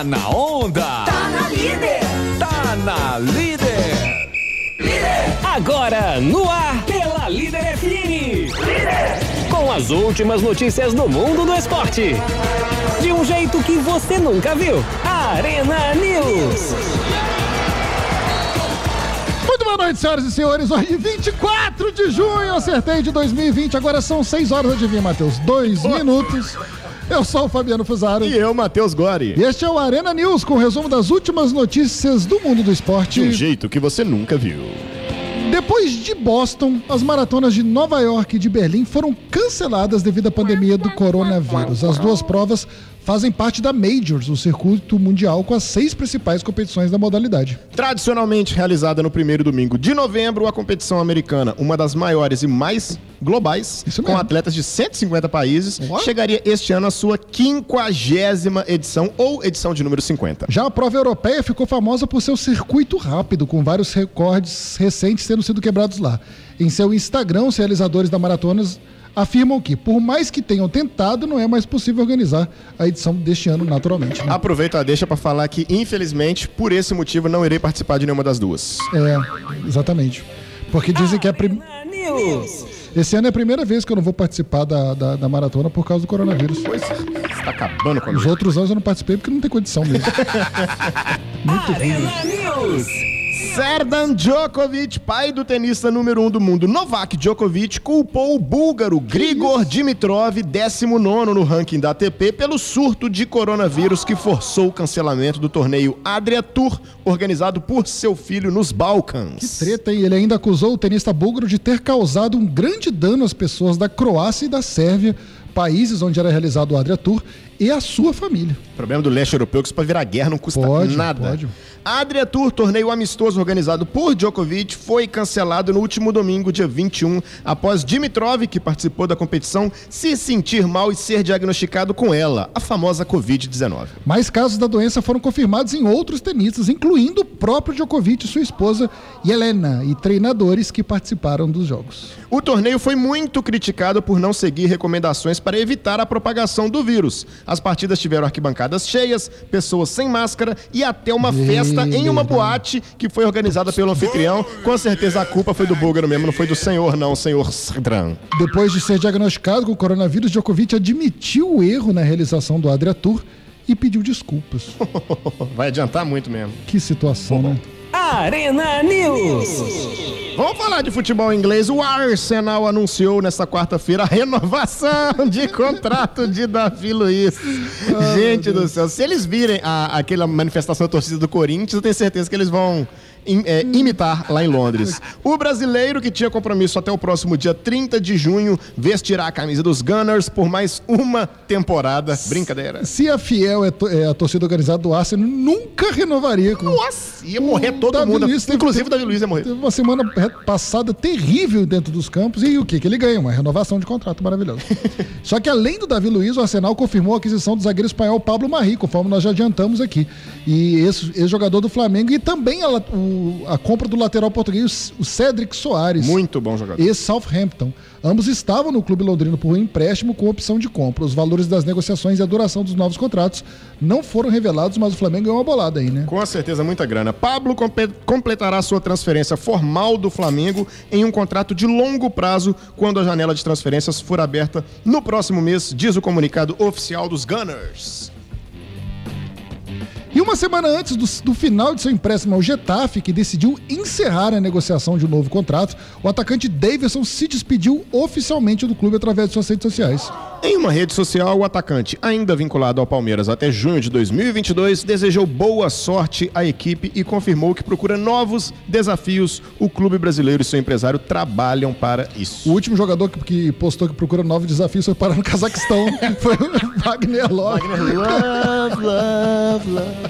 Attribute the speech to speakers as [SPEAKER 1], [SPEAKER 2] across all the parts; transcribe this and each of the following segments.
[SPEAKER 1] Tá na onda.
[SPEAKER 2] Tá na líder.
[SPEAKER 1] Tá na líder.
[SPEAKER 2] Líder.
[SPEAKER 3] Agora no ar pela Líder FM. Com as últimas notícias do mundo do esporte. De um jeito que você nunca viu. Arena News.
[SPEAKER 4] Muito boa noite, senhoras e senhores. Hoje, 24 de junho, acertei de 2020. Agora são 6 horas, adivinha, Matheus? Dois minutos. Eu sou o Fabiano Fusaro.
[SPEAKER 5] E eu, Matheus Gori.
[SPEAKER 4] E este é o Arena News, com o resumo das últimas notícias do mundo do esporte.
[SPEAKER 5] De um jeito que você nunca viu.
[SPEAKER 4] Depois de Boston, as maratonas de Nova York e de Berlim foram canceladas devido à pandemia do coronavírus. As duas provas fazem parte da Majors, o circuito mundial com as seis principais competições da modalidade.
[SPEAKER 5] Tradicionalmente realizada no primeiro domingo de novembro, a competição americana, uma das maiores e mais globais, com atletas de 150 países,
[SPEAKER 4] Ó.
[SPEAKER 5] chegaria este ano à sua quinquagésima edição ou edição de número 50.
[SPEAKER 4] Já a prova europeia ficou famosa por seu circuito rápido, com vários recordes recentes tendo sido quebrados lá. Em seu Instagram, os realizadores da maratonas afirmam que, por mais que tenham tentado, não é mais possível organizar a edição deste ano naturalmente. né?
[SPEAKER 5] Aproveito a deixa para falar que, infelizmente, por esse motivo, não irei participar de nenhuma das duas.
[SPEAKER 4] É, exatamente. Porque dizem que é a prim...
[SPEAKER 3] News.
[SPEAKER 4] esse ano é a primeira vez que eu não vou participar da, da, da maratona por causa do coronavírus.
[SPEAKER 5] Pois é, você tá acabando com a
[SPEAKER 4] Os outros anos eu não participei porque não tem condição mesmo.
[SPEAKER 3] Arena News.
[SPEAKER 5] Serdan Djokovic, pai do tenista número 1 um do mundo, Novak Djokovic, culpou o búlgaro Grigor Dimitrov, 19 no ranking da ATP, pelo surto de coronavírus que forçou o cancelamento do torneio Adria Tour, organizado por seu filho nos Balcãs.
[SPEAKER 4] Treta, hein? Ele ainda acusou o tenista búlgaro de ter causado um grande dano às pessoas da Croácia e da Sérvia, países onde era realizado o Adria Tour, e à sua família.
[SPEAKER 5] O problema do leste europeu é que isso pra virar guerra não custa
[SPEAKER 4] Pode,
[SPEAKER 5] nada.
[SPEAKER 4] pode.
[SPEAKER 5] A Adria Tour, torneio amistoso organizado por Djokovic, foi cancelado no último domingo, dia 21, após Dimitrov, que participou da competição, se sentir mal e ser diagnosticado com ela, a famosa Covid-19.
[SPEAKER 4] Mais casos da doença foram confirmados em outros tenistas, incluindo o próprio Djokovic sua esposa Helena, e treinadores que participaram dos jogos.
[SPEAKER 5] O torneio foi muito criticado por não seguir recomendações para evitar a propagação do vírus. As partidas tiveram arquibancadas cheias, pessoas sem máscara e até uma festa em uma boate que foi organizada pelo anfitrião. Com certeza a culpa foi do búlgaro mesmo, não foi do senhor não, senhor Srdran.
[SPEAKER 4] Depois de ser diagnosticado com o coronavírus, Djokovic admitiu o erro na realização do Adria Tour e pediu desculpas.
[SPEAKER 5] Vai adiantar muito mesmo.
[SPEAKER 4] Que situação, né?
[SPEAKER 3] Arena News.
[SPEAKER 5] Vamos falar de futebol inglês. O Arsenal anunciou nesta quarta-feira a renovação de contrato de Davi Luiz. Gente do céu, se eles virem a- aquela manifestação da torcida do Corinthians, eu tenho certeza que eles vão im- é, imitar lá em Londres. O brasileiro que tinha compromisso até o próximo dia 30 de junho vestirá a camisa dos Gunners por mais uma temporada. Brincadeira.
[SPEAKER 4] Se a Fiel é, to- é a torcida organizada do Arsenal, nunca renovaria com
[SPEAKER 5] Nossa, ia morrer todo
[SPEAKER 4] Davi
[SPEAKER 5] mundo.
[SPEAKER 4] Luiz teve-
[SPEAKER 5] Inclusive o Davi Luiz ia morrer.
[SPEAKER 4] Teve uma semana passada terrível dentro dos campos e o que que ele ganha? Uma renovação de contrato maravilhosa. Só que além do Davi Luiz, o Arsenal confirmou a aquisição do zagueiro espanhol Pablo Marri, conforme nós já adiantamos aqui. E esse, esse jogador do Flamengo e também a, o- a compra do lateral português, o Cedric Soares.
[SPEAKER 5] Muito bom jogador.
[SPEAKER 4] E Southampton. Ambos estavam no clube londrino por um empréstimo com opção de compra. Os valores das negociações e a duração dos novos contratos não foram revelados, mas o Flamengo ganhou uma bolada aí, né?
[SPEAKER 5] Com certeza, muita grana. Pablo completará sua transferência formal do Flamengo em um contrato de longo prazo quando a janela de transferências for aberta no próximo mês, diz o comunicado oficial dos Gunners.
[SPEAKER 4] Uma semana antes do, do final de seu empréstimo ao Getafe, que decidiu encerrar a negociação de um novo contrato, o atacante Davidson se despediu oficialmente do clube através de suas redes sociais.
[SPEAKER 5] Em uma rede social, o atacante, ainda vinculado ao Palmeiras até junho de 2022, desejou boa sorte à equipe e confirmou que procura novos desafios. O clube brasileiro e seu empresário trabalham para
[SPEAKER 4] O
[SPEAKER 5] isso.
[SPEAKER 4] último jogador que, que postou que procura novos desafios foi parar no Cazaquistão. foi o Wagner Love.
[SPEAKER 5] Love, love, love.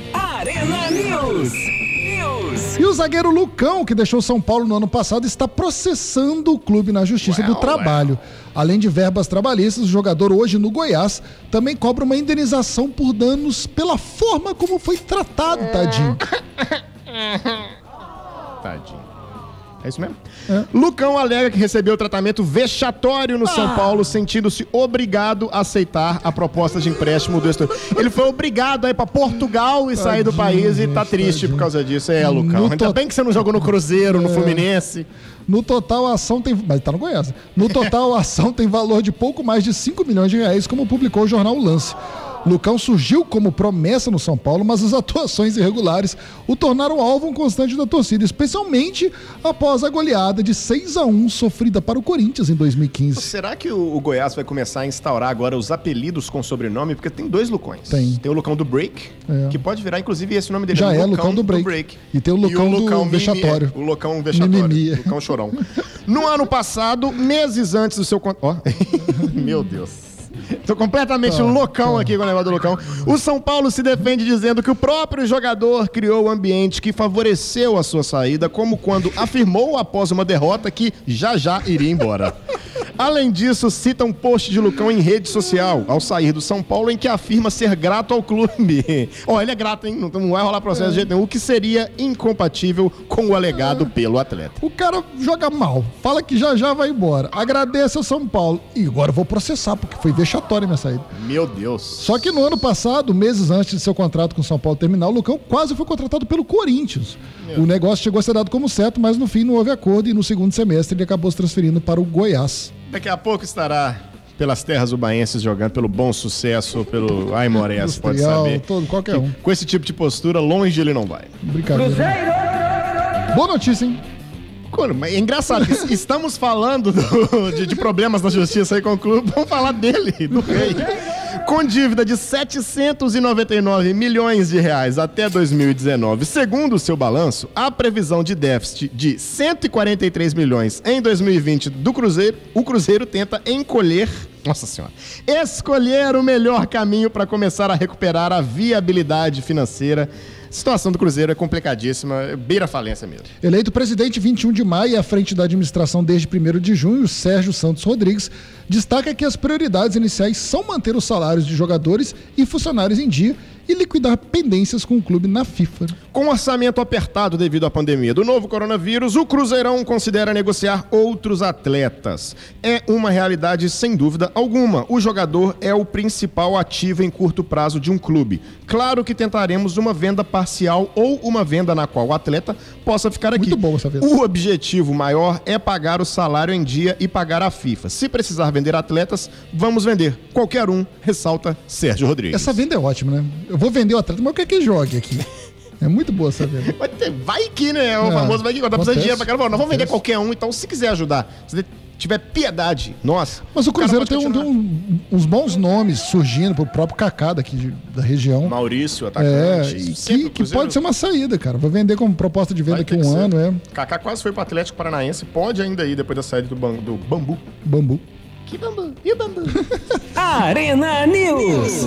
[SPEAKER 3] News. News.
[SPEAKER 4] E o zagueiro Lucão, que deixou São Paulo no ano passado, está processando o clube na Justiça do
[SPEAKER 5] Well,
[SPEAKER 4] Trabalho. Além de verbas trabalhistas, o jogador hoje no Goiás também cobra uma indenização por danos pela forma como foi tratado, tadinho.
[SPEAKER 5] Tadinho. É isso mesmo? Lucão alega que recebeu tratamento vexatório no São Paulo, sentindo-se obrigado a aceitar a proposta de empréstimo do estudo. Ele foi obrigado a ir pra Portugal e sair do
[SPEAKER 4] Tadinho,
[SPEAKER 5] país e tá triste
[SPEAKER 4] tadinho.
[SPEAKER 5] por causa disso. É, Lucão.
[SPEAKER 4] No
[SPEAKER 5] Ainda
[SPEAKER 4] to-
[SPEAKER 5] bem que você não jogou no Cruzeiro, no Fluminense.
[SPEAKER 4] No total, a ação tem. Mas tá no Goiás. No total, a ação tem valor de pouco mais de 5 milhões de reais, como publicou o jornal Lance. Lucão surgiu como promessa no São Paulo, mas as atuações irregulares o tornaram alvo constante da torcida, especialmente após a goleada de 6 a 1 sofrida para o Corinthians em 2015.
[SPEAKER 5] Será que o, o Goiás vai começar a instaurar agora os apelidos com sobrenome? Porque tem dois Lucões.
[SPEAKER 4] Tem.
[SPEAKER 5] o Lucão do Break,
[SPEAKER 4] É.
[SPEAKER 5] que pode virar, inclusive, esse nome dele.
[SPEAKER 4] Já é, Lucão do Break. E tem o Lucão do
[SPEAKER 5] Mimi-
[SPEAKER 4] Vexatório.
[SPEAKER 5] é, o Lucão Vexatório.
[SPEAKER 4] Mimimi.
[SPEAKER 5] Lucão Chorão. No ano passado, meses antes do seu... Ó, meu Deus. Tô completamente
[SPEAKER 4] Tá,
[SPEAKER 5] loucão aqui com o negócio do Lucão. O São Paulo se defende dizendo que o próprio jogador criou o ambiente que favoreceu a sua saída, como quando afirmou após uma derrota que já já iria embora. Além disso, cita um post de Lucão em rede social, ao sair do São Paulo, em que afirma ser grato ao clube. Ó, ele é grato, hein? Não, não vai rolar processo de jeito nenhum, o que seria incompatível com o alegado pelo atleta.
[SPEAKER 4] O cara joga mal, fala que já já vai embora, agradece ao São Paulo e agora eu vou processar, porque foi vexatória a minha saída.
[SPEAKER 5] Meu Deus.
[SPEAKER 4] Só que no ano passado, meses antes de seu contrato com o São Paulo terminar, o Lucão quase foi contratado pelo Corinthians. O negócio chegou a ser dado como certo, mas no fim não houve acordo e no segundo semestre ele acabou se transferindo para o Goiás.
[SPEAKER 5] Daqui a pouco estará pelas terras ubaenses jogando pelo bom sucesso, pelo Aimorés, pode saber.
[SPEAKER 4] todo, qualquer um.
[SPEAKER 5] Com esse tipo de postura, longe ele não vai.
[SPEAKER 4] Brincadeira. Boa notícia, hein?
[SPEAKER 5] É engraçado, que estamos falando do- de, de problemas na justiça aí com o clube, vamos falar dele, do rei. Com dívida de 799 milhões de reais até 2019. Segundo o seu balanço, a previsão de déficit de 143 milhões em 2020 do Cruzeiro, o Cruzeiro tenta encolher, nossa senhora, escolher o melhor caminho para começar a recuperar a viabilidade financeira. Situação do Cruzeiro é complicadíssima, beira a falência mesmo.
[SPEAKER 4] Eleito presidente 21 de maio e à frente da administração desde 1 de junho, Sérgio Santos Rodrigues destaca que as prioridades iniciais são manter os salários de jogadores e funcionários em dia e liquidar pendências com o clube na FIFA.
[SPEAKER 5] Com orçamento apertado devido à pandemia do novo coronavírus, o Cruzeirão considera negociar outros atletas. É uma realidade sem dúvida alguma. O jogador é o principal ativo em curto prazo de um clube. Claro que tentaremos uma venda parcial ou uma venda na qual o atleta possa ficar aqui.
[SPEAKER 4] Muito bom essa venda.
[SPEAKER 5] O objetivo maior é pagar o salário em dia e pagar a FIFA. Se precisar vender atletas, vamos vender. Qualquer um, ressalta Sérgio Rodrigues.
[SPEAKER 4] Essa venda é ótima, né? Eu vou vender o atleta, mas eu quero que ele jogue aqui. É muito boa essa venda.
[SPEAKER 5] Vai, ter- vai que, né? O
[SPEAKER 4] É,
[SPEAKER 5] famoso vai que. Tá precisando de dinheiro pra caramba. Nós vamos vender qualquer um, então se quiser ajudar, se tiver piedade, nossa.
[SPEAKER 4] Mas o Cruzeiro tem, um- tem um- uns bons nomes surgindo pro próprio Kaká daqui de- da região.
[SPEAKER 5] Maurício,
[SPEAKER 4] É,
[SPEAKER 5] atacante. Sempre
[SPEAKER 4] que, que pode ser uma saída, cara. Vou vender como proposta de venda
[SPEAKER 5] vai
[SPEAKER 4] aqui
[SPEAKER 5] que
[SPEAKER 4] um
[SPEAKER 5] ser.
[SPEAKER 4] ano, é.
[SPEAKER 5] Kaká quase foi pro Atlético Paranaense, pode ainda ir depois da saída do, do Bambu.
[SPEAKER 4] Bambu.
[SPEAKER 5] Que Bambu? E o Bambu?
[SPEAKER 3] Arena News.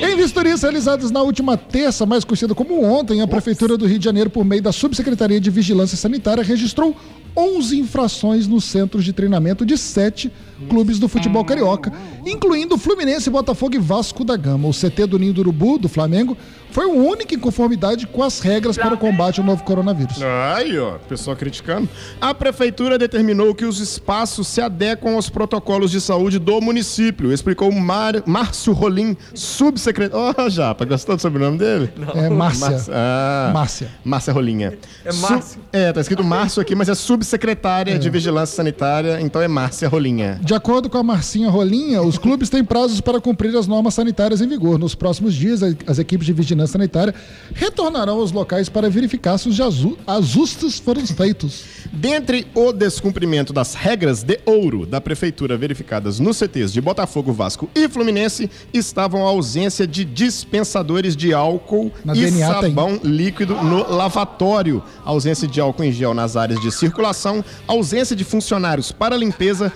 [SPEAKER 4] Em vistorias realizadas na última terça, mais conhecida como ontem, a Prefeitura do Rio de Janeiro, por meio da Subsecretaria de Vigilância Sanitária, registrou 11 infrações nos centros de treinamento de sete clubes do futebol carioca, incluindo Fluminense, Botafogo e Vasco da Gama. O CT do Ninho do Urubu, do Flamengo, foi o único em conformidade com as regras para o combate ao novo coronavírus.
[SPEAKER 5] Aí, ó, pessoal criticando. A prefeitura determinou que os espaços se adequam aos protocolos de saúde do município, explicou Mar... Márcio Rolim, subsecretário. Ó, Japa, gostou do sobrenome dele?
[SPEAKER 4] É Márcia.
[SPEAKER 5] Márcia. Ah.
[SPEAKER 4] Márcia.
[SPEAKER 5] Márcia Rolinha.
[SPEAKER 1] É
[SPEAKER 5] Su-
[SPEAKER 1] Márcio.
[SPEAKER 5] É, tá escrito Márcio aqui, mas é subsecretária de Vigilância Sanitária, então é Márcia Rolinha.
[SPEAKER 4] De acordo com a Marcinha Rolinha, os clubes têm prazos para cumprir as normas sanitárias em vigor. Nos próximos dias, as equipes de vigilância sanitária retornarão aos locais para verificar se os ajustes foram feitos.
[SPEAKER 5] Dentre o descumprimento das regras de ouro da prefeitura verificadas nos CTs de Botafogo, Vasco e Fluminense, estavam a ausência de dispensadores de álcool
[SPEAKER 4] Na
[SPEAKER 5] e
[SPEAKER 4] DNA tem.
[SPEAKER 5] sabão líquido no lavatório, ausência de álcool em gel nas áreas de circulação, ausência de funcionários para limpeza,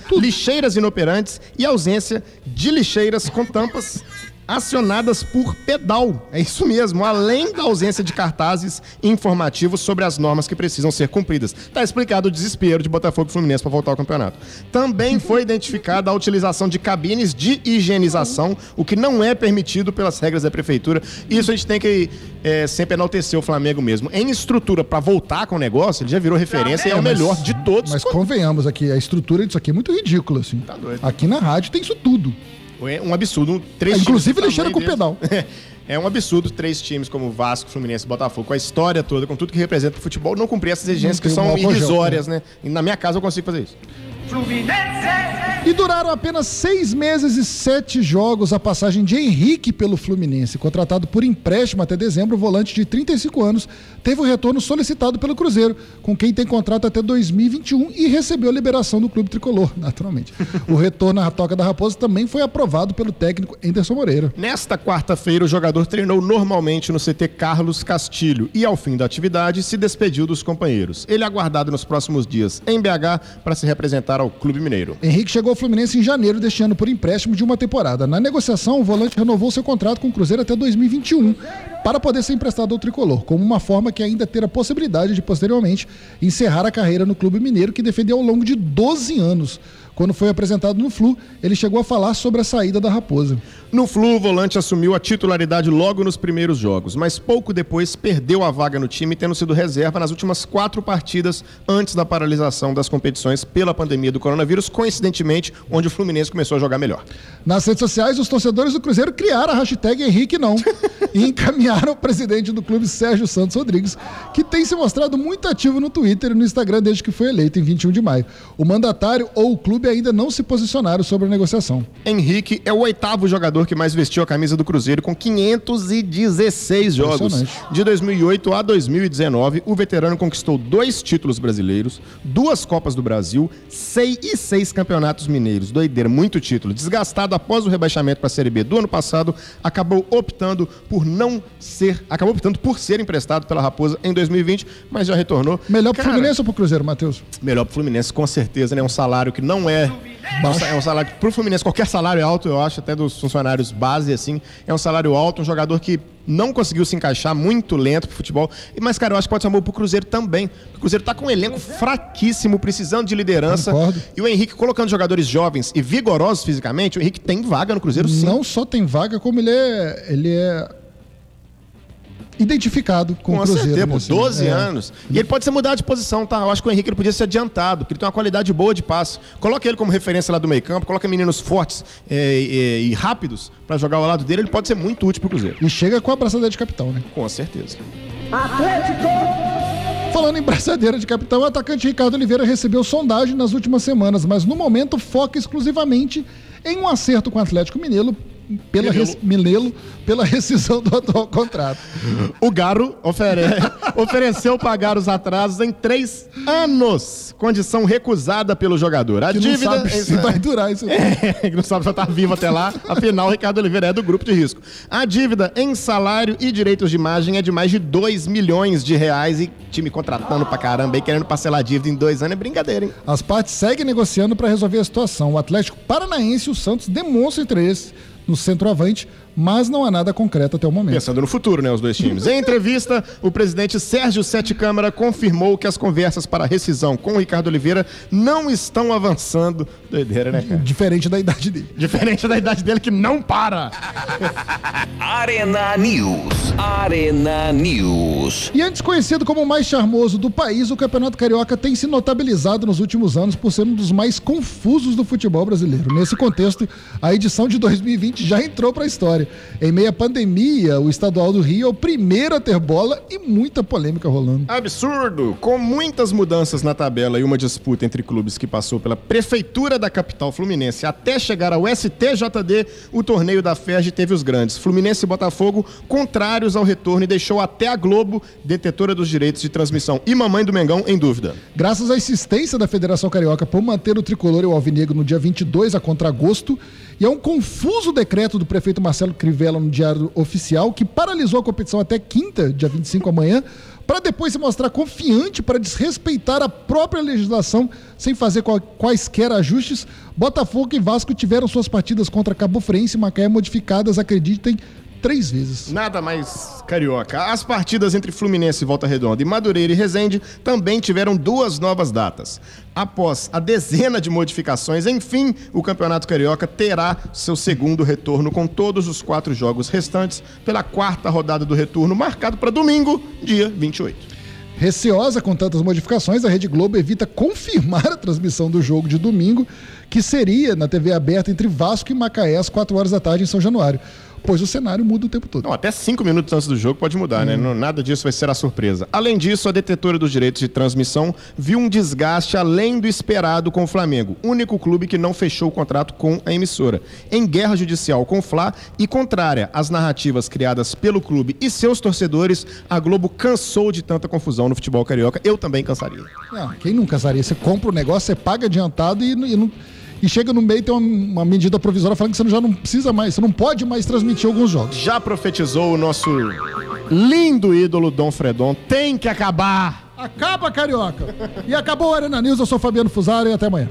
[SPEAKER 5] lixeiras inoperantes e ausência de lixeiras com tampas acionadas por pedal. É isso mesmo, além da ausência de cartazes informativos sobre as normas que precisam ser cumpridas. Tá explicado o desespero de Botafogo e Fluminense para voltar ao campeonato. Também foi identificada a utilização de cabines de higienização, o que não é permitido pelas regras da prefeitura. Isso a gente tem que é, sempre enaltecer o Flamengo mesmo. Em estrutura para voltar com o negócio, ele já virou referência e é o melhor de todos.
[SPEAKER 4] Mas convenhamos aqui, a estrutura disso aqui é muito ridícula, assim.
[SPEAKER 5] Tá doido.
[SPEAKER 4] Aqui na rádio tem isso tudo.
[SPEAKER 5] É um absurdo. Três
[SPEAKER 4] É, inclusive,
[SPEAKER 5] times do
[SPEAKER 4] ele cheira
[SPEAKER 5] tamanho
[SPEAKER 4] com
[SPEAKER 5] deles. É um absurdo três times como Vasco, Fluminense e Botafogo, com a história toda, com tudo que representa o futebol, não cumprir essas exigências que são irrisórias, né? E na minha casa eu consigo fazer isso.
[SPEAKER 4] E duraram apenas seis meses e sete jogos a passagem de Henrique pelo Fluminense. Contratado por empréstimo até dezembro, o volante de 35 anos teve o retorno solicitado pelo Cruzeiro, com quem tem contrato até 2021 e recebeu a liberação do clube tricolor, naturalmente. O retorno à Toca da Raposa também foi aprovado pelo técnico Anderson Moreira.
[SPEAKER 5] Nesta quarta-feira, o jogador treinou normalmente no CT Carlos Castilho e, ao fim da atividade, se despediu dos companheiros. Ele é aguardado nos próximos dias em BH para se representar ao Clube Mineiro.
[SPEAKER 4] Henrique chegou ao Fluminense em janeiro deste ano por empréstimo de uma temporada. Na negociação, o volante renovou seu contrato com o Cruzeiro até 2021 para poder ser emprestado ao tricolor, como uma forma que ainda ter a possibilidade de posteriormente encerrar a carreira no Clube Mineiro que defendeu ao longo de 12 anos. Quando foi apresentado no Flu, ele chegou a falar sobre a saída da Raposa.
[SPEAKER 5] No Flu, o volante assumiu a titularidade logo nos primeiros jogos, mas pouco depois perdeu a vaga no time, tendo sido reserva nas últimas quatro partidas antes da paralisação das competições pela pandemia do coronavírus, coincidentemente, onde o Fluminense começou a jogar melhor.
[SPEAKER 4] Nas redes sociais, os torcedores do Cruzeiro criaram a hashtag Henrique não e encaminharam ao presidente do clube, Sérgio Santos Rodrigues, que tem se mostrado muito ativo no Twitter e no Instagram desde que foi eleito em 21 de maio. O mandatário ou o clube ainda não se posicionaram sobre a negociação.
[SPEAKER 5] Henrique é o oitavo jogador que mais vestiu a camisa do Cruzeiro, com 516 jogos. De 2008 a 2019, o veterano conquistou dois títulos brasileiros, duas Copas do Brasil, seis e seis campeonatos mineiros. Doideira, muito título. Desgastado após o rebaixamento para a Série B do ano passado, acabou optando por não ser, acabou optando por ser emprestado pela Raposa em 2020, mas já retornou.
[SPEAKER 4] Melhor pro
[SPEAKER 5] Cara,
[SPEAKER 4] Fluminense ou pro Cruzeiro, Matheus?
[SPEAKER 5] Melhor pro Fluminense, com certeza, né? Um salário que não é. Baixo. É um salário que, pro Fluminense, qualquer salário é alto, eu acho, até dos funcionários base, assim. É um salário alto, um jogador que não conseguiu se encaixar, muito lento pro futebol. E- Mas, cara, eu acho que pode ser um bom pro Cruzeiro também. O Cruzeiro tá com um elenco fraquíssimo, precisando de liderança.
[SPEAKER 4] Concordo.
[SPEAKER 5] E o Henrique colocando jogadores jovens e vigorosos fisicamente, o Henrique tem vaga no Cruzeiro, sim.
[SPEAKER 4] Não só tem vaga, como ele é, ele é identificado com,
[SPEAKER 5] Com
[SPEAKER 4] o Cruzeiro.
[SPEAKER 5] certeza,
[SPEAKER 4] né,
[SPEAKER 5] por
[SPEAKER 4] assim.
[SPEAKER 5] 12
[SPEAKER 4] É.
[SPEAKER 5] anos. E ele pode ser mudado de posição, tá? Eu acho que o Henrique ele podia ser adiantado, porque ele tem uma qualidade boa de passe. Coloca ele como referência lá do meio campo, coloca meninos fortes é, e, e rápidos pra jogar ao lado dele, ele pode ser muito útil pro Cruzeiro.
[SPEAKER 4] E chega com a braçadeira de capitão, né?
[SPEAKER 5] Com certeza.
[SPEAKER 4] Falando em braçadeira de capitão, o atacante Ricardo Oliveira recebeu sondagem nas últimas semanas, mas no momento foca exclusivamente em um acerto com o Atlético Mineiro pela, pela rescisão do atual contrato.
[SPEAKER 5] O Garo ofere- ofereceu pagar os atrasos em três anos, condição recusada pelo jogador. A
[SPEAKER 4] Que não
[SPEAKER 5] dívida.
[SPEAKER 4] sabe se vai durar isso.
[SPEAKER 5] que não sabe se estar vivo até lá. Afinal, o Ricardo Oliveira é do grupo de risco. A dívida em salário e direitos de imagem é de mais de 2 milhões de reais e time contratando pra caramba e querendo parcelar a dívida em dois anos é brincadeira, hein?
[SPEAKER 4] As partes seguem negociando para resolver a situação. O Atlético Paranaense e o Santos demonstram interesse no centroavante, mas não há nada concreto até o momento.
[SPEAKER 5] Pensando no futuro, né, os dois times. Em entrevista, o presidente Sérgio Sete Câmara confirmou que as conversas para a rescisão com o Ricardo Oliveira não estão avançando. Doideira, né, cara?
[SPEAKER 4] Diferente da idade dele.
[SPEAKER 5] Diferente da idade dele que não para.
[SPEAKER 1] Arena News. Arena News.
[SPEAKER 4] E antes conhecido como o mais charmoso do país, o Campeonato Carioca tem se notabilizado nos últimos anos por ser um dos mais confusos do futebol brasileiro. Nesse contexto, a edição de 2020 já entrou para a história. Em meio à pandemia, o Estadual do Rio é o primeiro a ter bola e muita polêmica rolando.
[SPEAKER 5] Absurdo! Com muitas mudanças na tabela e uma disputa entre clubes que passou pela prefeitura da capital fluminense até chegar ao STJD, o torneio da FERJ teve os grandes. Fluminense e Botafogo contrários ao retorno e deixou até a Globo, detetora dos direitos de transmissão, e Mamãe do Mengão em dúvida.
[SPEAKER 4] Graças à insistência da Federação Carioca por manter o tricolor e o alvinegro no dia 22 a contragosto, e a um confuso decreto do prefeito Marcelo Crivella no Diário Oficial, que paralisou a competição até quinta, dia 25 amanhã, para depois se mostrar confiante para desrespeitar a própria legislação sem fazer quaisquer ajustes, Botafogo e Vasco tiveram suas partidas contra Cabo Friense e Macaé modificadas, acreditem, três vezes.
[SPEAKER 5] Nada mais carioca. As partidas entre Fluminense, Volta Redonda e Madureira e Resende também tiveram duas novas datas. Após a dezena de modificações, enfim, o Campeonato Carioca terá seu segundo retorno com todos os quatro jogos restantes pela quarta rodada do retorno, marcado para domingo, dia 28.
[SPEAKER 4] Receosa com tantas modificações, a Rede Globo evita confirmar a transmissão do jogo de domingo, que seria na TV aberta entre Vasco e Macaé às 4 horas da tarde em São Januário, pois o cenário muda o tempo todo.
[SPEAKER 5] Não, até cinco minutos antes do jogo pode mudar, né? Não- Nada disso vai ser a surpresa. Além disso, a detetora dos direitos de transmissão viu um desgaste além do esperado com o Flamengo, único clube que não fechou o contrato com a emissora. Em guerra judicial com o Fla e contrária às narrativas criadas pelo clube e seus torcedores, a Globo cansou de tanta confusão no futebol carioca. Eu também cansaria.
[SPEAKER 4] Não, quem nunca casaria? Você compra o negócio, você paga adiantado e, não- e não- e chega no meio e tem uma, uma medida provisória falando que você já não precisa mais, você não pode mais transmitir alguns jogos.
[SPEAKER 5] Já profetizou o nosso lindo ídolo Dom Fredon. Tem que acabar!
[SPEAKER 4] Acaba, Carioca! E acabou o Arena News, eu sou Fabiano Fusaro e até amanhã.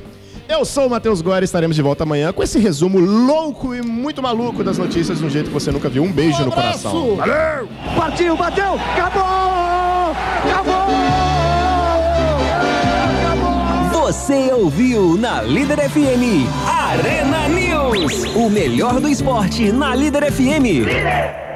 [SPEAKER 5] Eu sou o Matheus Góes, estaremos de volta amanhã com esse resumo louco e muito maluco das notícias de um jeito que você nunca viu. Um beijo no coração. Valeu!
[SPEAKER 2] Partiu, bateu, acabou! Acabou!
[SPEAKER 3] Você ouviu na Líder FM Arena News. O melhor do esporte na Líder FM.